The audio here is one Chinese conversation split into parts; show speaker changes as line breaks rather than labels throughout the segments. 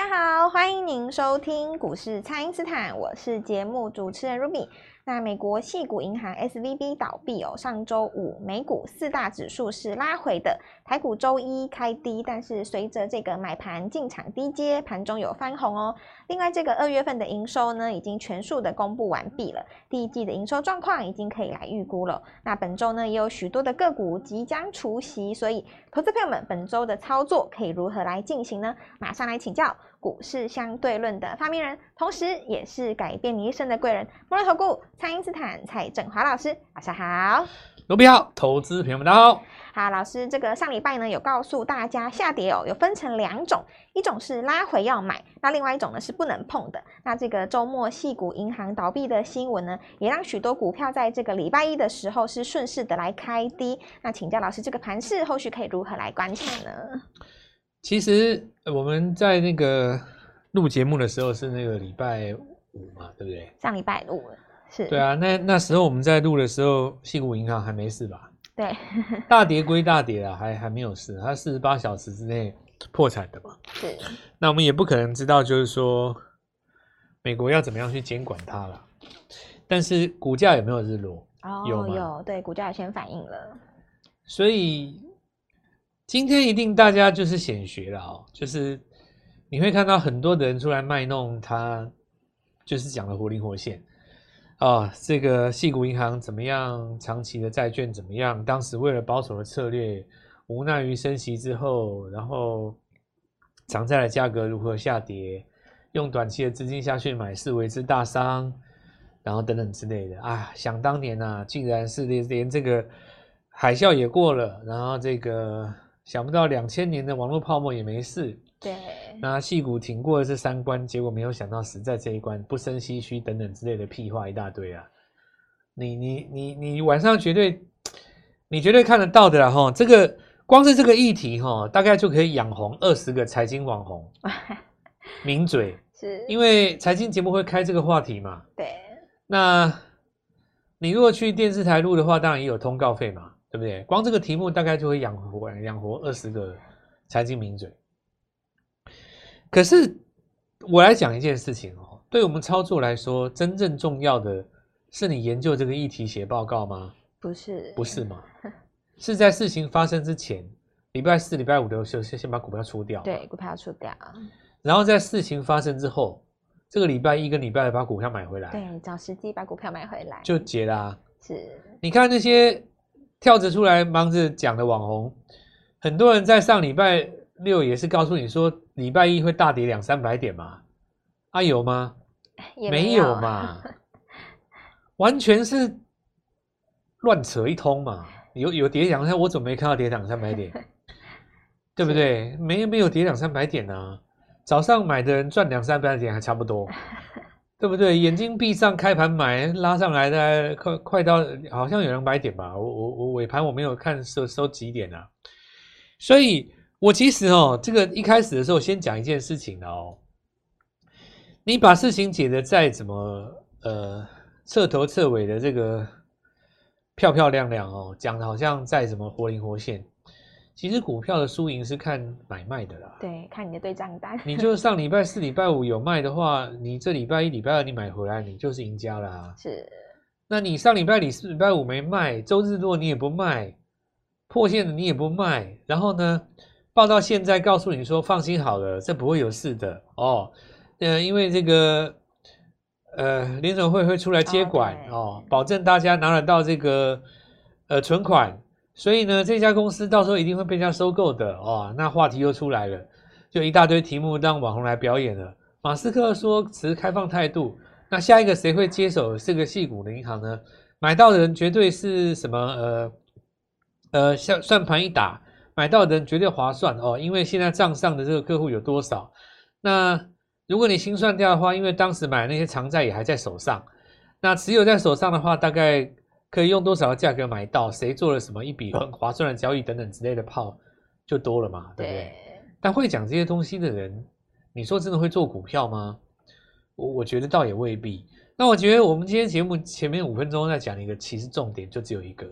大家好，欢迎您收听股市蔡因斯坦，我是节目主持人 Ruby。那美国矽谷银行 SVB 倒闭哦，上周五美股四大指数是拉回的，台股周一开低，但是随着这个买盘进场低接，盘中有翻红哦。另外，这个二月份的营收呢，已经全数的公布完毕了，第一季的营收状况已经可以来预估了。那本周呢，也有许多的个股即将除息，所以投资朋友们本周的操作可以如何来进行呢？马上来请教股市相对论的发明人，同时也是改变你一生的贵人——摩尔投顾蔡因斯坦蔡正华老师，晚上好。
罗比好，投资朋友们大家好。
好，老师，这个上礼拜呢有告诉大家下跌哦，有分成两种，一种是拉回要买，那另外一种呢是不能碰的。那这个周末系股银行倒闭的新闻呢，也让许多股票在这个礼拜一的时候是顺势的来开低。那请教老师，这个盘势后续可以如何来观察呢？
其实我们在那个录节目的时候是那个礼拜五嘛，对不对？
上礼拜五。是
对啊，那那时候我们在录的时候，矽谷银行还没事吧？
对，
大跌归大跌啊，还还没有事，它四十八小时之内破产的嘛。
是，
那我们也不可能知道，就是说美国要怎么样去监管它了。但是股价有没有日落？
哦，有有，对，股价也先反应了。
所以今天一定大家就是显学了哦，就是你会看到很多的人出来卖弄他，就是讲的活灵活现。啊、哦，这个矽谷银行怎么样？长期的债券怎么样？当时为了保守的策略，无奈于升息之后，然后长债的价格如何下跌，用短期的资金下去买是为之大伤，然后等等之类的啊！想当年呐、啊，竟然是连连这个海啸也过了，然后这个想不到两千年的网络泡沫也没事。
对，
那戏股挺过了这三关，结果没有想到死在这一关，不生唏嘘等等之类的屁话一大堆啊！你你你你晚上绝对，你绝对看得到的啦哈！这个光是这个议题哈，大概就可以养红二十个财经网红，名嘴
是，
因为财经节目会开这个话题嘛。
对，
那你如果去电视台录的话，当然也有通告费嘛，对不对？光这个题目大概就会养活养活二十个财经名嘴。可是，我来讲一件事情哦，对我们操作来说，真正重要的是你研究这个议题写报告吗？
不是，
不是吗？是在事情发生之前，礼拜四、礼拜五的时候，先先把股票出掉。
对，股票出掉。
然后在事情发生之后，这个礼拜一跟礼拜二把股票买回来。
对，找时机把股票买回来。
就结啦、啊。
是。你
看那些跳着出来忙着讲的网红，很多人在上礼拜。六也是告诉你说礼拜一会大跌两三百点嘛？啊有吗？
也
没有嘛，完全是乱扯一通嘛。有有跌两三，我怎么没看到跌两三百点？对不对？没没有跌两三百点啊？早上买的人赚两三百点还差不多，对不对？眼睛闭上开盘买拉上来的快快到好像有两百点吧？我我我尾盘我没有看收收几点啊？所以。我其实哦，这个一开始的时候先讲一件事情哦。你把事情解得再怎么呃彻头彻尾的这个漂漂亮亮哦，讲的好像再怎么活灵活现，其实股票的输赢是看买卖的啦。
对，看你的对账单。
你就上礼拜四、礼拜五有卖的话，你这礼拜一、礼拜二你买回来，你就是赢家啦。
是。
那你上礼拜四、礼拜五没卖，周日落你也不卖，破线的你也不卖，然后呢？报到现在，告诉你说放心好了，这不会有事的哦。呃，因为这个呃联总会会出来接管哦，哦，保证大家拿得到这个呃存款，所以呢，这家公司到时候一定会被人家收购的哦。那话题又出来了，就一大堆题目让网红来表演了。马斯克说持开放态度，那下一个谁会接手这个矽谷的银行呢？买到的人绝对是什么呃呃，算算盘一打。买到的人绝对划算哦，因为现在账上的这个客户有多少？那如果你清算掉的话，因为当时买那些长债也还在手上，那持有在手上的话，大概可以用多少的价格买到？谁做了什么一笔很划算的交易等等之类的炮就多了嘛，对不对？对。但会讲这些东西的人，你说真的会做股票吗？我我觉得倒也未必。那我觉得我们今天节目前面五分钟在讲一个，其实重点就只有一个。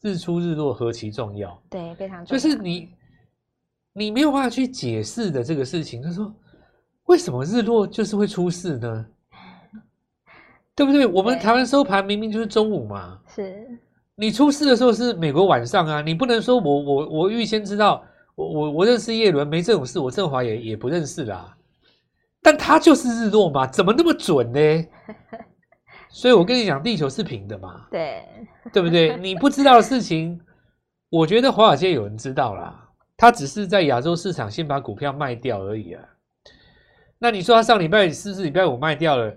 日出日落何其重要，
对，非常重要。
就是你，你没有办法去解释的这个事情。他说，为什么日落就是会出事呢？对不对？我们台湾收盘明明就是中午嘛，
是
你出事的时候是美国晚上啊，你不能说我我我预先知道，我我我认识叶伦没这种事，我振华也也不认识啦，但他就是日落嘛，怎么那么准呢？所以我跟你讲，地球是平的嘛，
对
对不对？你不知道的事情，我觉得华尔街有人知道啦，他只是在亚洲市场先把股票卖掉而已啊。那你说他上礼拜四、是不是礼拜五卖掉了？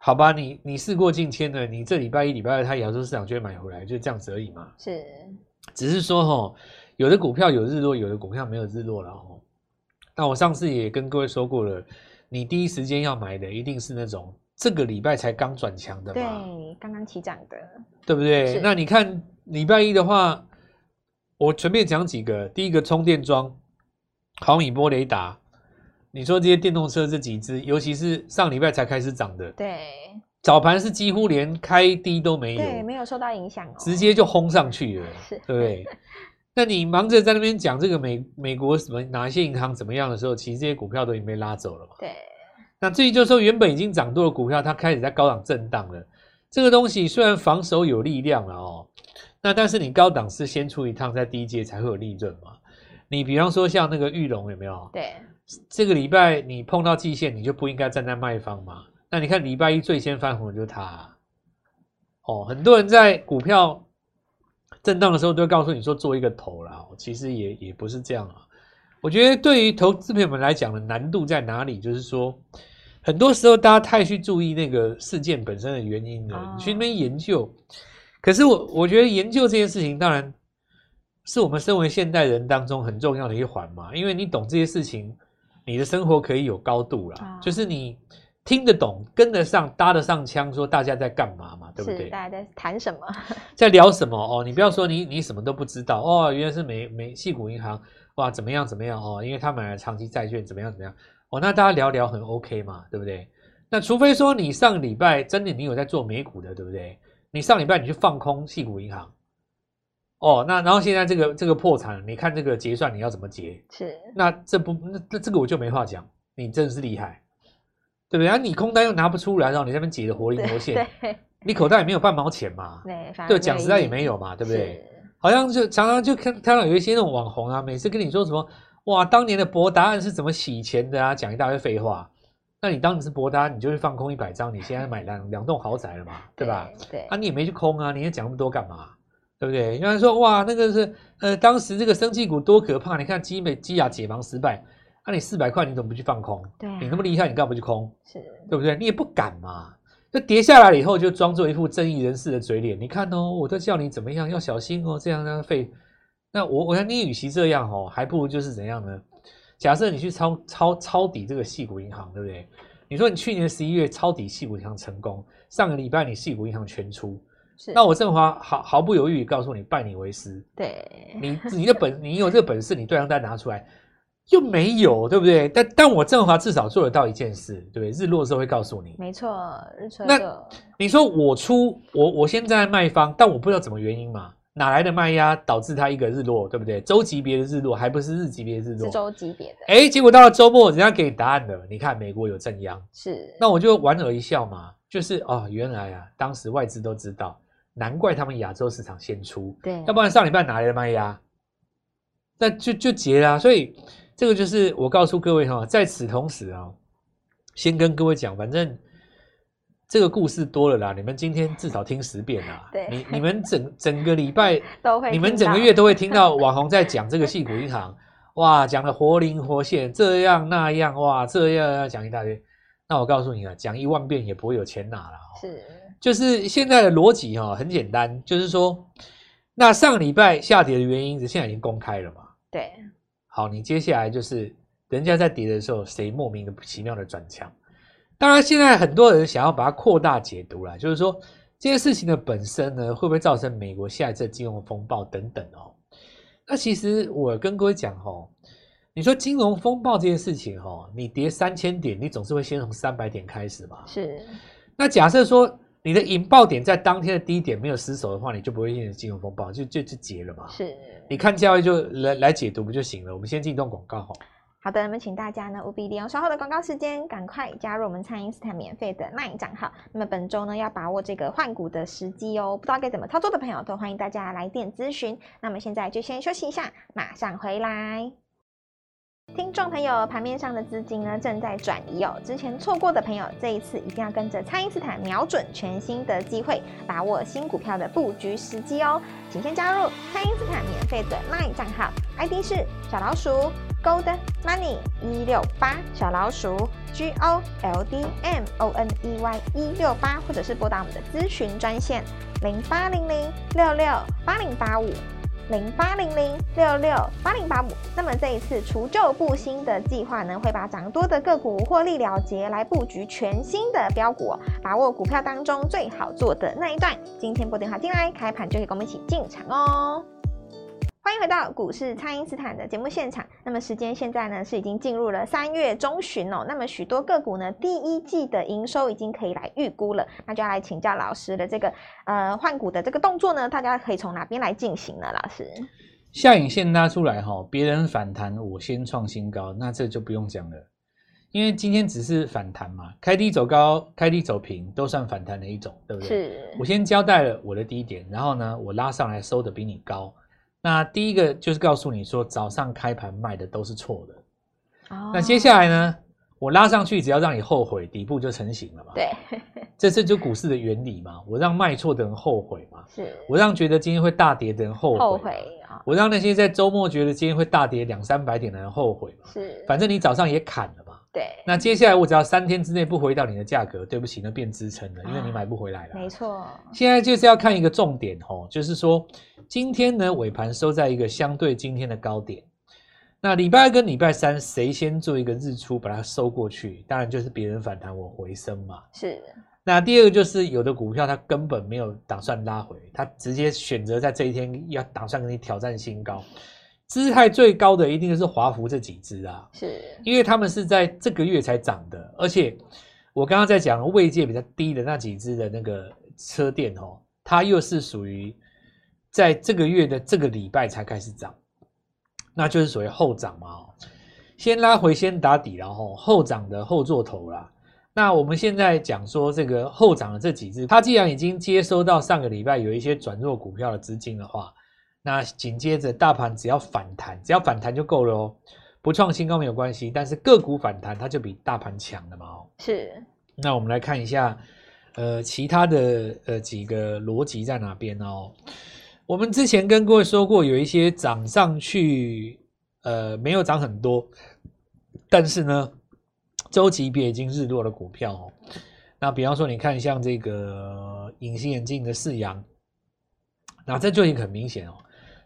好吧，你你事过境迁了，你这礼拜一、礼拜二，他亚洲市场就会买回来，就这样子而已嘛。
是，
只是说吼，有的股票有日落，有的股票没有日落了吼。那我上次也跟各位说过了，你第一时间要买的一定是那种这个礼拜才刚转强的嘛，
对，刚刚起涨的，
对不
对？
那你看礼拜一的话，我随便讲几个，第一个充电桩，毫米波雷达。你说这些电动车这几只，尤其是上礼拜才开始涨的，
对，
早盘是几乎连开低都没有，
对，没有受到影响哦，
直接就轰上去了，
是，
对不对？那你忙着在那边讲这个美美国什么哪一些银行怎么样的时候，其实这些股票都已经被拉走了嘛。
对，
那至于就是说原本已经涨多的股票，它开始在高档震荡了。这个东西虽然防守有力量了哦，那但是你高档是先出一趟，在低阶才会有利润嘛。你比方说像那个玉龙有没有？
对。
这个礼拜你碰到季线，你就不应该站在卖方嘛。那你看礼拜一最先翻红的就是它啊。哦，很多人在股票震荡的时候都会告诉你说做一个头啦，其实也也不是这样啊。我觉得对于投资朋友们来讲的难度在哪里？就是说，很多时候大家太去注意那个事件本身的原因了，你去那边研究。可是我我觉得研究这件事情，当然是我们身为现代人当中很重要的一环嘛，因为你懂这些事情。你的生活可以有高度啦，哦、就是你听得懂、跟得上、搭得上腔，说大家在干嘛嘛，对不对？
大家在谈什么，
在聊什么哦？你不要说你你什么都不知道哦，原来是美美系股银行哇，怎么样怎么样哦？因为他买了长期债券，怎么样怎么样哦？那大家聊聊很 OK 嘛，对不对？那除非说你上礼拜真的你有在做美股的，对不对？你上礼拜你去放空系股银行。哦，那然后现在这个这个破产，你看这个结算你要怎么结？是，那这不那这这个我就没话讲，你真的是厉害，对不对？然后你空单又拿不出来，然后你那边结的活灵活现，你口袋也没有半毛钱嘛？对，对，讲实在也没有嘛，对不对？好像就常常就看看到有一些那种网红啊，每次跟你说什么哇，当年的博答案是怎么洗钱的啊，讲一大堆废话。那你当你是博达，你就去放空一百张，你现在买两两栋豪宅了嘛，对吧？对，啊，你也没去空啊，你也讲那么多干嘛？对不对？有人说哇，那个是呃，当时这个生技股多可怕！你看基美基亚解盲失败，那、啊、你四百块你怎么不去放空？对、啊，你那么厉害，你干嘛不去空？是，对不对？你也不敢嘛。就跌下来了以后，就装作一副正义人士的嘴脸。你看哦，我都叫你怎么样，要小心哦，这样那样废。那我我想你与其这样哦，还不如就是怎样呢？假设你去抄抄抄底这个细股银行，对不对？你说你去年十一月抄底细股银行成功，上个礼拜你细股银行全出。是那我振华毫毫不犹豫告诉你，拜你为师。对，你你的本，你有这个本事，你对账单拿出来，又没有，对不对？但但我振华至少做得到一件事，对不对？日落的时候会告诉你。没错，日出。那你说我出我我现在卖方，但我不知道怎么原因嘛？哪来的卖压导致它一个日落，对不对？周级别的日落，还不是日级别的日落？是周级别的。哎，结果到了周末，人家给你答案了。你看美国有正央，是。那我就莞尔一笑嘛，就是哦，原来啊，当时外资都知道。难怪他们亚洲市场先出，对，要不然上礼拜哪来的卖压？那就就结了啊。所以这个就是我告诉各位哈，在此同时啊，先跟各位讲，反正这个故事多了啦，你们今天至少听十遍啦。对，你你们整整个礼拜 都会，你们整个月都会听到网红在讲这个戏股银行，哇，讲的活灵活现，这样那样，哇，这样要讲一大堆。那我告诉你啊，讲一万遍也不会有钱拿了。是。就是现在的逻辑哈，很简单，就是说，那上个礼拜下跌的原因，现在已经公开了嘛？对。好，你接下来就是人家在跌的时候，谁莫名的奇妙的转强？当然，现在很多人想要把它扩大解读啦，就是说这件事情的本身呢，会不会造成美国下一次金融风暴等等哦？那其实我跟各位讲哈，你说金融风暴这件事情哈，你跌三千点，你总是会先从三百点开始嘛？是。那假设说。你的引爆点在当天的低点没有失守的话，你就不会引起金融风暴，就就就结了嘛。是，你看交易就来来解读不就行了？我们先进一段广告哈。
好的，那么请大家呢务必利用稍后的广告时间，赶快加入我们蔡因斯坦免费的 LINE 账号。那么本周呢要把握这个换股的时机哦，不知道该怎么操作的朋友都欢迎大家来电咨询。那么现在就先休息一下，马上回来。听众朋友，盘面上的资金呢正在转移哦。之前错过的朋友，这一次一定要跟着蔡因斯坦瞄准全新的机会，把握新股票的布局时机哦。请先加入蔡因斯坦免费的 LINE 账号，ID 是小老鼠 Gold Money 一六八，小老鼠 G O L D M O N E Y 一六八，或者是拨打我们的咨询专线零八零零六六八零八五。零八零零六六八零八五，那么这一次除旧布新的计划呢，会把涨多的个股获利了结，来布局全新的标股，把握股票当中最好做的那一段。今天拨电话进来，开盘就可以跟我们一起进场哦。欢迎回到股市，蔡因斯坦的节目现场。那么时间现在呢是已经进入了三月中旬哦。那么许多个股呢第一季的营收已经可以来预估了。那就要来请教老师的这个呃换股的这个动作呢，大家可以从哪边来进行呢？老师，
下影线拉出来哈，别人反弹我先创新高，那这就不用讲了，因为今天只是反弹嘛，开低走高，开低走平都算反弹的一种，对不对？
是。我
先交代了我的低点，然后呢我拉上来收的比你高。那第一个就是告诉你说，早上开盘卖的都是错的。哦。那接下来呢，我拉上去，只要让你后悔，底部就成型了嘛。
对。
这是就股市的原理嘛。我让卖错的人后悔嘛。
是。
我让觉得今天会大跌的人后悔。
后悔啊。
我让那些在周末觉得今天会大跌两三百点的人后悔嘛。
是。
反正你早上也砍了嘛。
对。
那接下来我只要三天之内不回到你的价格，对不起，那变支撑了，因为你买不回来了。
没错。
现在就是要看一个重点哦，就是说。今天呢，尾盘收在一个相对今天的高点。那礼拜二跟礼拜三，谁先做一个日出把它收过去？当然就是别人反弹，我回升嘛。
是。
那第二个就是有的股票它根本没有打算拉回，它直接选择在这一天要打算跟你挑战新高。姿态最高的一定是华孚这几只啊，
是
因为他们是在这个月才涨的，而且我刚刚在讲位阶比较低的那几只的那个车店哦，它又是属于。在这个月的这个礼拜才开始涨，那就是属于后涨嘛，先拉回先打底，然后后涨的后做头啦。那我们现在讲说这个后涨的这几只，它既然已经接收到上个礼拜有一些转弱股票的资金的话，那紧接着大盘只要反弹，只要反弹就够了哦，不创新高没有关系，但是个股反弹它就比大盘强了嘛哦。
是。那
我们来看一下，呃，其他的呃几个逻辑在哪边哦。我们之前跟各位说过，有一些涨上去，呃，没有涨很多，但是呢，周级别已经日落的股票哦。那比方说，你看像这个隐形眼镜的四阳，那这就已经很明显哦。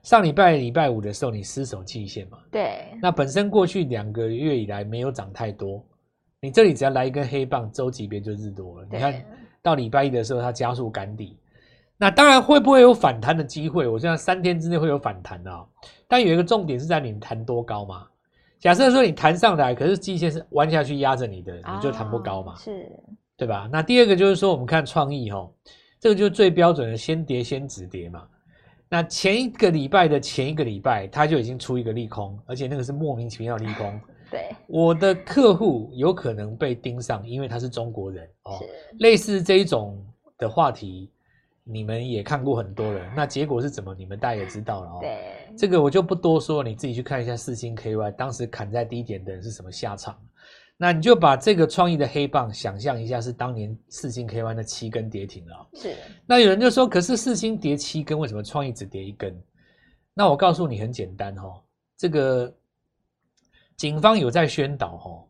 上礼拜礼拜五的时候，你失守季线嘛？
对。
那本身过去两个月以来没有涨太多，你这里只要来一根黑棒，周级别就日多了。你看到礼拜一的时候，它加速赶底。那当然会不会有反弹的机会？我现在三天之内会有反弹的，但有一个重点是在你弹多高嘛？假设说你弹上来，可是季线是弯下去压着你的，你就弹不高嘛？
是，
对吧？那第二个就是说，我们看创意哈，这个就是最标准的先跌先止跌嘛。那前一个礼拜的前一个礼拜，它就已经出一个利空，而且那个是莫名其妙利空。
对，
我的客户有可能被盯上，因为他是中国人哦。类似这一种的话题。你们也看过很多人，那结果是怎么？你们大家也知道了哦。
对，
这个我就不多说，你自己去看一下四星 KY 当时砍在低点的人是什么下场。那你就把这个创意的黑棒想象一下，是当年四星 KY 的七根跌停了。
是。
那有人就说，可是四星跌七根，为什么创意只跌一根？那我告诉你很简单哦，这个警方有在宣导哦，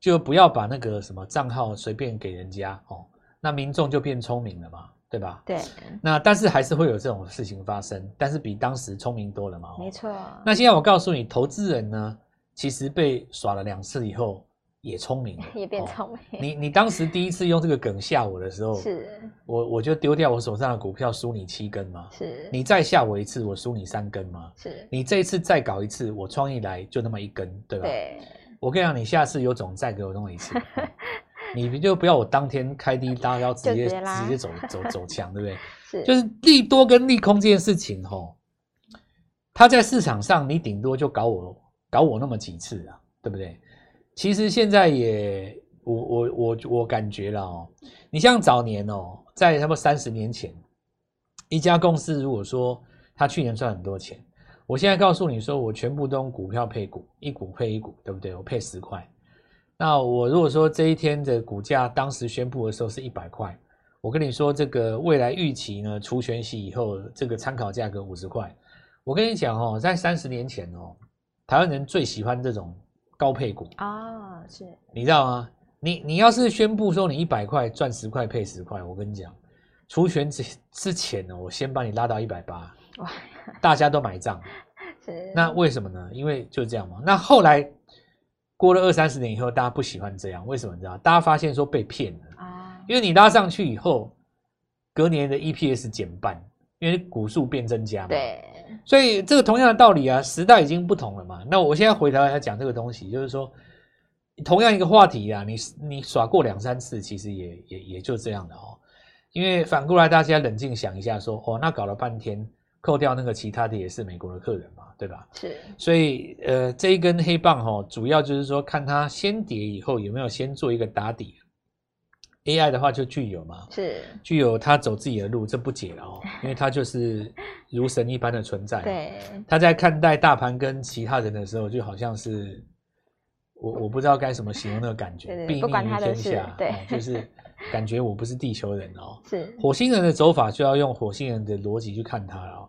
就不要把那个什么账号随便给人家哦，那民众就变聪明了嘛。对吧？
对，
那但是还是会有这种事情发生，但是比当时聪明多了嘛。
没错。
那现在我告诉你，投资人呢，其实被耍了两次以后也聪明了，
也变聪明。
哦、你你当时第一次用这个梗吓我的时候，
是，
我我就丢掉我手上的股票，输你七根嘛。
是。
你再吓我一次，我输你三根嘛。
是。
你这一次再搞一次，我创意来就那么一根，对吧？
对。
我跟你讲，你下次有种再给我弄一次。你就不要我当天开低搭高，直接直接，直接走走走强，对不对？是，就是利多跟利空这件事情，吼，它在市场上你顶多就搞我搞我那么几次啊，对不对？其实现在也，我我我我感觉了哦，你像早年哦，在差不多三十年前，一家公司如果说他去年赚很多钱，我现在告诉你说，我全部都用股票配股，一股配一股，对不对？我配十块。那我如果说这一天的股价当时宣布的时候是一百块，我跟你说这个未来预期呢，除权息以后这个参考价格五十块。我跟你讲哦，在三十年前哦，台湾人最喜欢这种高配股
啊，是，
你知道吗？你你要是宣布说你一百块赚十块配十块，我跟你讲，除权之之前呢，我先把你拉到一百八，哇，大家都买账，是，那为什么呢？因为就这样嘛。那后来。过了二三十年以后，大家不喜欢这样，为什么？你知道？大家发现说被骗了啊，因为你拉上去以后，隔年的 EPS 减半，因为股数变增加嘛。对，所以这个同样的道理啊，时代已经不同了嘛。那我现在回头来讲这个东西，就是说，同样一个话题啊，你你耍过两三次，其实也也也就这样的哦。因为反过来，大家冷静想一下说，说哦，那搞了半天。扣掉那个其他的也是美国的客人嘛，对吧？是，所以呃这一根黑棒哈，主要就是说看它先跌以后有没有先做一个打底。AI 的话就具有嘛，是。具有它走自己的路，这不解了哦，因为它就是如神一般的存在。对，他在看待大盘跟其他人的时候，就好像是我我不知道该怎么形容那个感觉，睥睨于天下，对，就是。感觉我不是地球人哦，是。火星人的走法就要用火星人的逻辑去看它哦，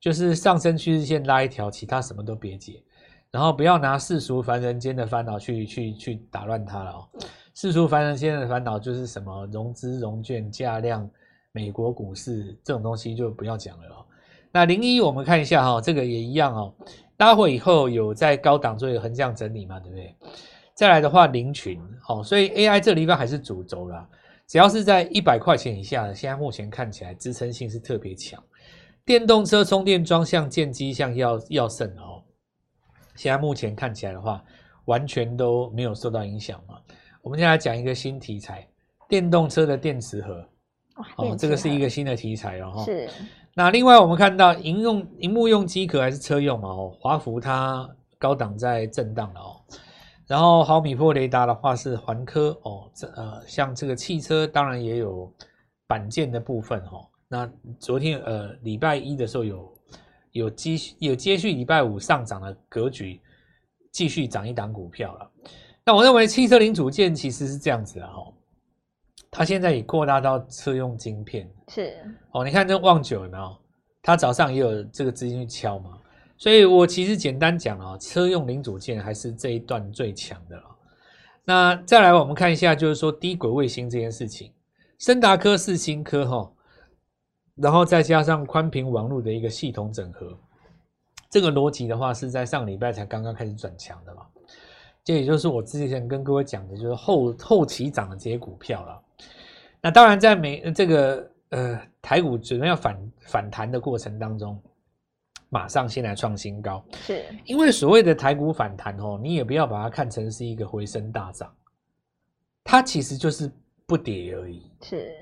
就是上升趋势线拉一条，其他什么都别解，然后不要拿世俗凡人间的烦恼去去去打乱它了哦。世俗凡人现在的烦恼就是什么融资融券价量、美国股市这种东西就不要讲了哦。那零一我们看一下哈，这个也一样哦。待会以后有在高档做一个横向整理嘛，对不对？再来的话，零群哦，所以 AI 这个地方还是主轴啦。只要是在一百块钱以下的，现在目前看起来支撑性是特别强。电动车充电桩像建机像耀耀盛哦，现在目前看起来的话，完全都没有受到影响嘛。我们现在来讲一个新题材，电动车的电池盒哦，这个是一个新的题材哦。是。那另外我们看到，营用萤幕用机壳还是车用嘛？哦，华孚它高档在震荡了哦。然后毫米波雷达的话是环科哦，这呃像这个汽车当然也有板件的部分哦。那昨天呃礼拜一的时候有有继续有接续礼拜五上涨的格局，继续涨一档股票了。那我认为汽车零组件其实是这样子的哈，它现在已扩大到车用晶片是哦。你看这旺九有没有？它早上也有这个资金去敲嘛。所以我其实简单讲啊，车用零组件还是这一段最强的了。那再来我们看一下，就是说低轨卫星这件事情，森达科、世芯科哈，然后再加上宽频网络的一个系统整合，这个逻辑的话是在上礼拜才刚刚开始转强的嘛。这也就是我之前跟各位讲的，就是后后期涨的这些股票了。那当然在美这个呃台股准备要反反弹的过程当中。马上先来创新高，是因为所谓的台股反弹哦，你也不要把它看成是一个回升大涨，它其实就是不跌而已。是，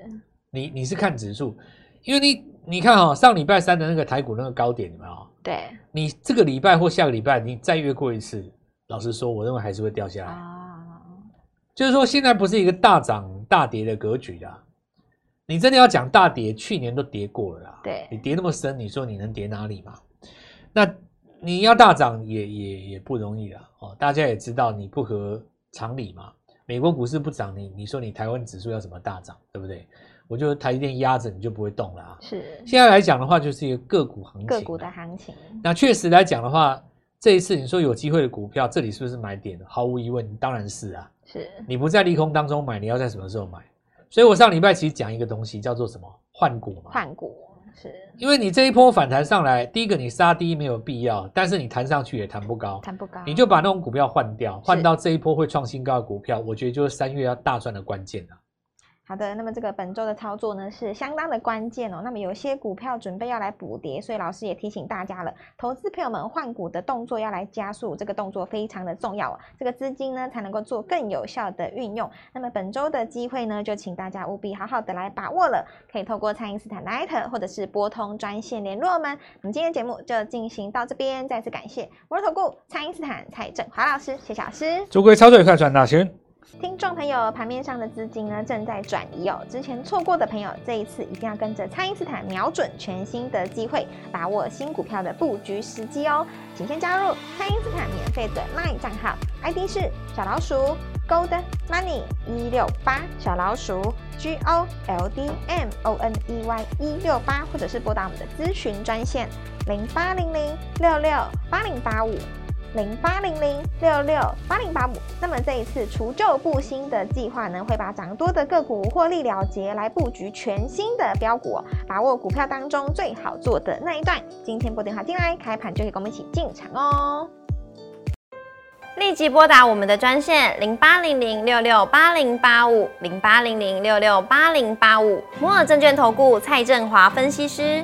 你你是看指数，因为你你看哦，上礼拜三的那个台股那个高点你们哦？对，你这个礼拜或下个礼拜你再越过一次，老实说，我认为还是会掉下来。啊，就是说现在不是一个大涨大跌的格局啦。你真的要讲大跌，去年都跌过了啦。对，你跌那么深，你说你能跌哪里嘛？那你要大涨也也也不容易了哦，大家也知道你不合常理嘛。美国股市不涨，你你说你台湾指数要怎么大涨，对不对？我就台积电压着你就不会动了啊。是，现在来讲的话，就是一个个股行情。个股的行情。那确实来讲的话，这一次你说有机会的股票，这里是不是买点？毫无疑问，当然是啊。是。你不在利空当中买，你要在什么时候买？所以我上礼拜其实讲一个东西，叫做什么？换股嘛。换股。是，因为你这一波反弹上来，第一个你杀低没有必要，但是你弹上去也弹不高，弹不高，你就把那种股票换掉，换到这一波会创新高的股票，我觉得就是三月要大赚的关键了。
好的，那么这个本周的操作呢是相当的关键哦。那么有些股票准备要来补跌，所以老师也提醒大家了，投资朋友们换股的动作要来加速，这个动作非常的重要，这个资金呢才能够做更有效的运用。那么本周的机会呢，就请大家务必好好的来把握了，可以透过蔡因斯坦 Line 或者是拨通专线联络我们。我们今天节目就进行到这边，再次感谢摩尔投顾蔡因斯坦蔡振华老师，谢谢老师。
祝各位操作愉快，赚大钱。
听众朋友，盘面上的资金呢正在转移哦。之前错过的朋友，这一次一定要跟着蔡因斯坦瞄准全新的机会，把握新股票的布局时机哦。请先加入蔡因斯坦免费的 LINE 账号，ID 是小老鼠 Gold Money 一六八，小老鼠 G O L D M O N E Y 一六八，或者是拨打我们的咨询专线零八零零六六八零八五。零八零零六六八零八五，那么这一次除旧布新的计划呢，会把涨多的个股获利了结，来布局全新的标股，把握股票当中最好做的那一段。今天拨电话进来，开盘就可以跟我们一起进场哦。
立即拨打我们的专线零八零零六六八零八五零八零零六六八零八五摩尔证券投顾蔡振华分析师。